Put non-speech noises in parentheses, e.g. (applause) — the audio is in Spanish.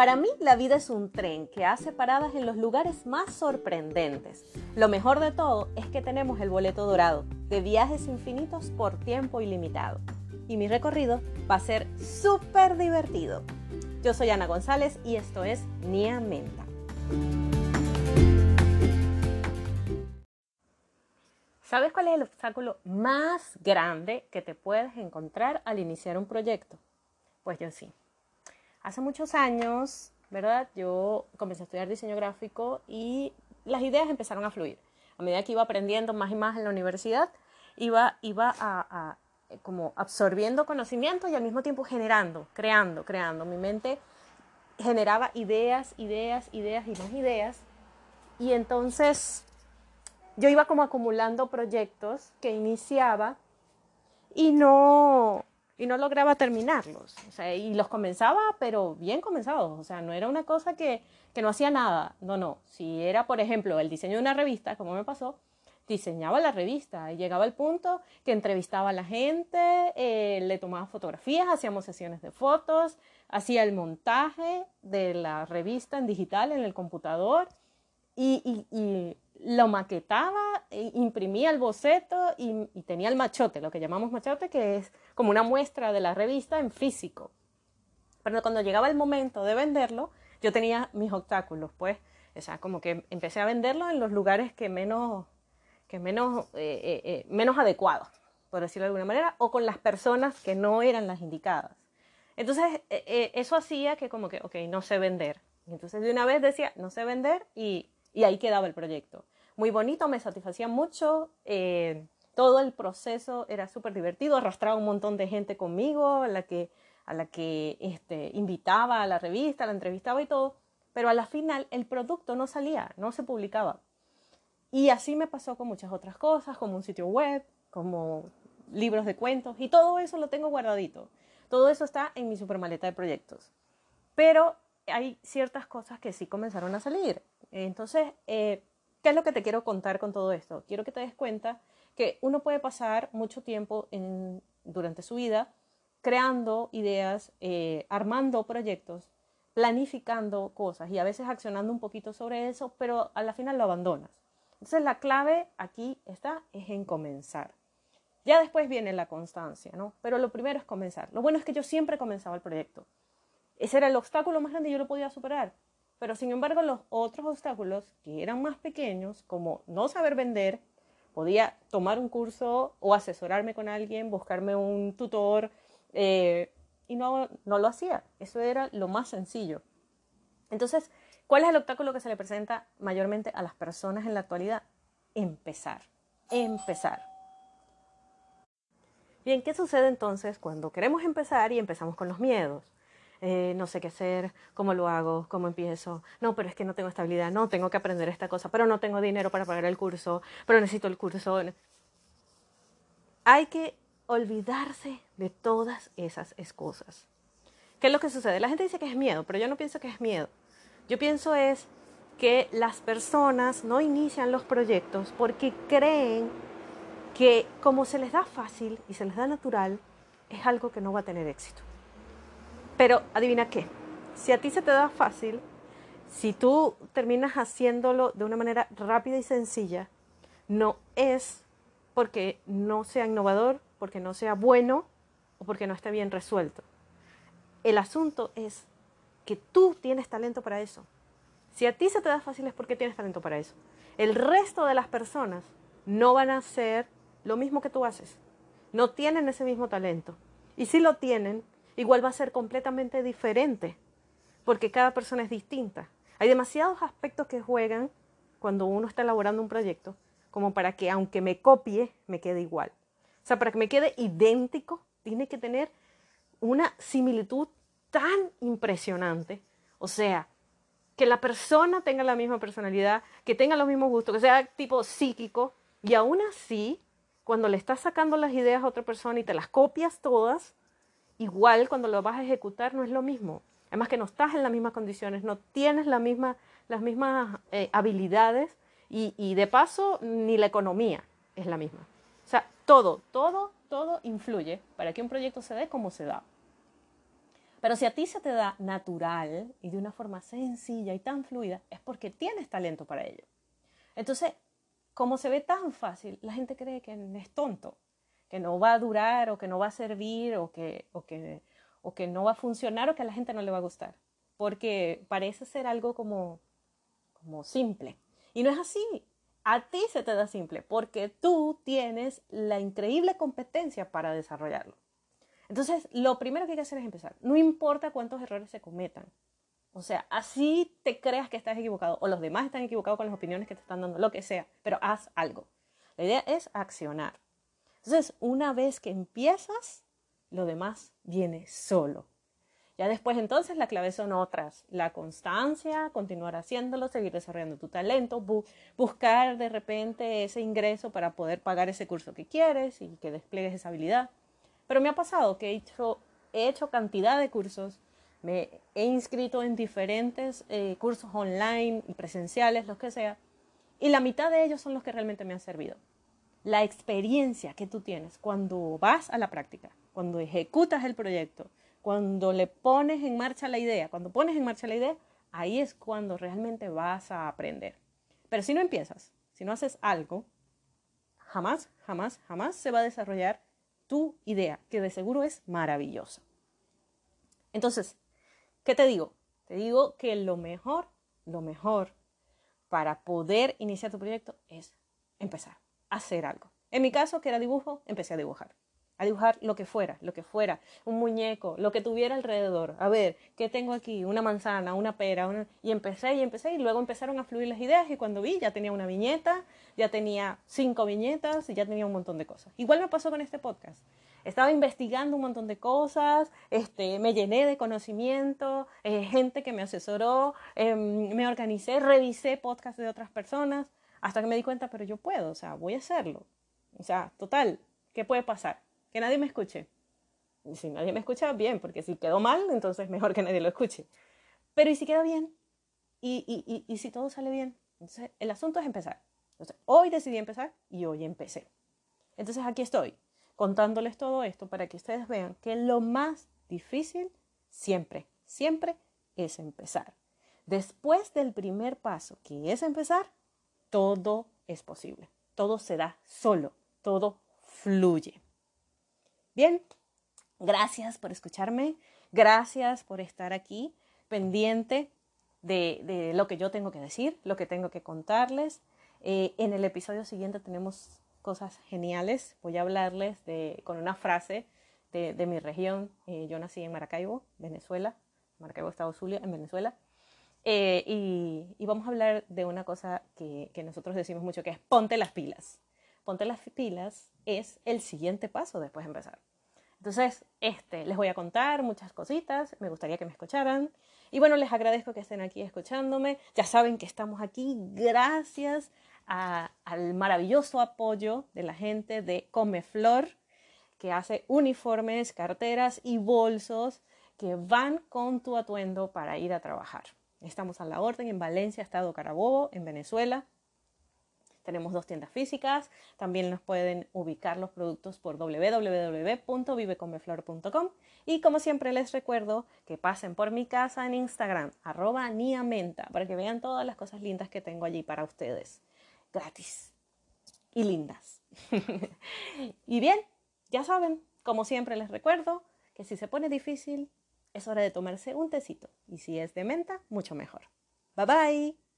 Para mí la vida es un tren que hace paradas en los lugares más sorprendentes. Lo mejor de todo es que tenemos el boleto dorado de viajes infinitos por tiempo ilimitado. Y mi recorrido va a ser súper divertido. Yo soy Ana González y esto es Nia Menta. ¿Sabes cuál es el obstáculo más grande que te puedes encontrar al iniciar un proyecto? Pues yo sí. Hace muchos años, ¿verdad? Yo comencé a estudiar diseño gráfico y las ideas empezaron a fluir. A medida que iba aprendiendo más y más en la universidad, iba, iba a, como absorbiendo conocimiento y al mismo tiempo generando, creando, creando. Mi mente generaba ideas, ideas, ideas y más ideas. Y entonces yo iba como acumulando proyectos que iniciaba y no, y no lograba terminarlos. O sea, y los comenzaba, pero bien comenzados. O sea, no era una cosa que, que no hacía nada. No, no. Si era, por ejemplo, el diseño de una revista, como me pasó, diseñaba la revista y llegaba al punto que entrevistaba a la gente, eh, le tomaba fotografías, hacíamos sesiones de fotos, hacía el montaje de la revista en digital en el computador y, y lo maquetaba, imprimía el boceto y, tenía el machote, lo que llamamos machote, que es como una muestra de la revista en físico. Pero cuando llegaba el momento de venderlo, yo tenía mis obstáculos, pues, o sea, como que empecé a venderlo en los lugares que menos, que menos, eh, eh, eh, menos adecuados, por decirlo de alguna manera, o con las personas que no eran las indicadas. Entonces, eso hacía que como que, ok, no sé vender. Entonces, de una vez decía, no sé vender y y ahí quedaba el proyecto. Muy bonito, me satisfacía mucho. Eh, todo el proceso era súper divertido, arrastraba un montón de gente conmigo, a la que, a la que este, invitaba a la revista, la entrevistaba y todo, pero a la final el producto no salía, no se publicaba. Y así me pasó con muchas otras cosas, como un sitio web, como libros de cuentos, y todo eso lo tengo guardadito. Todo eso está en mi supermaleta de proyectos. Pero hay ciertas cosas que sí comenzaron a salir. Entonces, eh, ¿qué es lo que te quiero contar con todo esto? Quiero que te des cuenta que uno puede pasar mucho tiempo durante su vida creando ideas, eh, armando proyectos, planificando cosas y a veces accionando un poquito sobre eso, pero a la final lo abandonas. Entonces la clave aquí está, es en comenzar. Ya después viene la constancia, ¿no? Pero lo primero es comenzar. Lo bueno es que yo siempre comenzaba el proyecto. Ese era el obstáculo más grande y yo lo podía superar. Pero sin embargo, los otros obstáculos que eran más pequeños, como no saber vender, podía tomar un curso o asesorarme con alguien, buscarme un tutor, eh, y no, no lo hacía. Eso era lo más sencillo. Entonces, ¿cuál es el obstáculo que se le presenta mayormente a las personas en la actualidad? Empezar, empezar. Bien, ¿qué sucede entonces cuando queremos empezar y empezamos con los miedos? Eh, no sé qué hacer, cómo lo hago, cómo empiezo. No, pero es que no tengo estabilidad, no, tengo que aprender esta cosa, pero no tengo dinero para pagar el curso, pero necesito el curso. Hay que olvidarse de todas esas excusas. ¿Qué es lo que sucede? La gente dice que es miedo, pero yo no pienso que es miedo. Yo pienso es que las personas no inician los proyectos porque creen que como se les da fácil y se les da natural, es algo que no va a tener éxito. Pero adivina qué, si a ti se te da fácil, si tú terminas haciéndolo de una manera rápida y sencilla, no es porque no sea innovador, porque no sea bueno o porque no esté bien resuelto. El asunto es que tú tienes talento para eso. Si a ti se te da fácil es porque tienes talento para eso. El resto de las personas no van a hacer lo mismo que tú haces. No tienen ese mismo talento. Y si lo tienen, igual va a ser completamente diferente, porque cada persona es distinta. Hay demasiados aspectos que juegan cuando uno está elaborando un proyecto, como para que aunque me copie, me quede igual. O sea, para que me quede idéntico, tiene que tener una similitud tan impresionante. O sea, que la persona tenga la misma personalidad, que tenga los mismos gustos, que sea tipo psíquico, y aún así, cuando le estás sacando las ideas a otra persona y te las copias todas, igual cuando lo vas a ejecutar no es lo mismo. Además que no estás en las mismas condiciones, no tienes la misma, las mismas eh, habilidades y, de paso ni la economía es la misma. O sea, todo, todo, todo influye para que un proyecto se dé como se da. Pero si a ti se te da natural y de una forma sencilla y tan fluida, es porque tienes talento para ello. Entonces, como se ve tan fácil, la gente cree que es tonto, que no va a durar o que no va a servir o que, o que, o que no va a funcionar o que a la gente no le va a gustar. Porque parece ser algo como, como simple. Y no es así. A ti se te da simple porque tú tienes la increíble competencia para desarrollarlo. Entonces, lo primero que hay que hacer es empezar. No importa cuántos errores se cometan. O sea, así te creas que estás equivocado o los demás están equivocados con las opiniones que te están dando, lo que sea, pero haz algo. La idea es accionar. Entonces, una vez que empiezas, lo demás viene solo. Ya después entonces la clave son otras, la constancia, continuar haciéndolo, seguir desarrollando tu talento, buscar de repente ese ingreso para poder pagar ese curso que quieres y que despliegues esa habilidad. Pero me ha pasado que he hecho, he hecho cantidad de cursos, me he inscrito en diferentes eh, cursos online y presenciales, los que sea, y la mitad de ellos son los que realmente me han servido. La experiencia que tú tienes cuando vas a la práctica, cuando ejecutas el proyecto, cuando le pones en marcha la idea, cuando pones en marcha la idea, ahí es cuando realmente vas a aprender. Pero si no empiezas, si no haces algo, jamás, jamás, jamás se va a desarrollar tu idea, que de seguro es maravillosa. Entonces, ¿qué te digo? Te digo que lo mejor, lo mejor para poder iniciar tu proyecto es empezar hacer algo. En mi caso, que era dibujo, empecé a dibujar a dibujar lo que fuera, lo que fuera, un muñeco, lo que tuviera alrededor. A ver, ¿qué tengo aquí? Una manzana, una pera, y empecé y empecé y luego empezaron a fluir las ideas y cuando vi ya tenía una viñeta, ya tenía cinco viñetas y ya tenía un montón de cosas. Igual me pasó con este podcast. Estaba investigando un montón de cosas, este, me llené de conocimiento, eh, gente que me asesoró, em, me organicé, revisé podcasts de otras personas, hasta que me di cuenta, pero yo puedo, o sea, voy a hacerlo. O sea, total, ¿qué puede pasar? que nadie me escuche. Y si nadie me escucha, bien, porque si quedó mal, entonces mejor que nadie lo escuche. Pero ¿y si queda bien? ¿Y, y, y, si todo sale bien? Entonces, el asunto es empezar. Entonces, hoy decidí empezar y hoy empecé. Entonces, aquí estoy, contándoles todo esto para que ustedes vean que lo más difícil siempre, siempre es empezar. Después del primer paso, que es empezar, todo es posible. Todo se da solo, todo fluye. Bien, gracias por escucharme, gracias por estar aquí pendiente de, lo que yo tengo que decir, lo que tengo que contarles. Eh, en el episodio siguiente tenemos cosas geniales. Voy a hablarles de, con una frase de, mi región. Eh, yo nací en Maracaibo, Venezuela, Maracaibo, Estado Zulia, en Venezuela. Eh, y, vamos a hablar de una cosa que, que nosotros decimos mucho, que es ponte las pilas ponte las pilas es el siguiente paso después de empezar. Entonces, este, les voy a contar muchas cositas, me gustaría que me escucharan. Y bueno, les agradezco que estén aquí escuchándome. Ya saben que estamos aquí gracias al maravilloso apoyo de la gente de Comeflor, que hace uniformes, carteras y bolsos que van con tu atuendo para ir a trabajar. Estamos a la orden en Valencia, Estado Carabobo, en Venezuela. Tenemos dos tiendas físicas. También nos pueden ubicar los productos por www.vivecomeflor.com. Y como siempre les recuerdo que pasen por mi casa en Instagram, arroba niamenta, para que vean todas las cosas lindas que tengo allí para ustedes. Gratis y lindas. (laughs) y bien, ya saben, como siempre les recuerdo que si se pone difícil, es hora de tomarse un tecito. Y si es de menta, mucho mejor. Bye bye.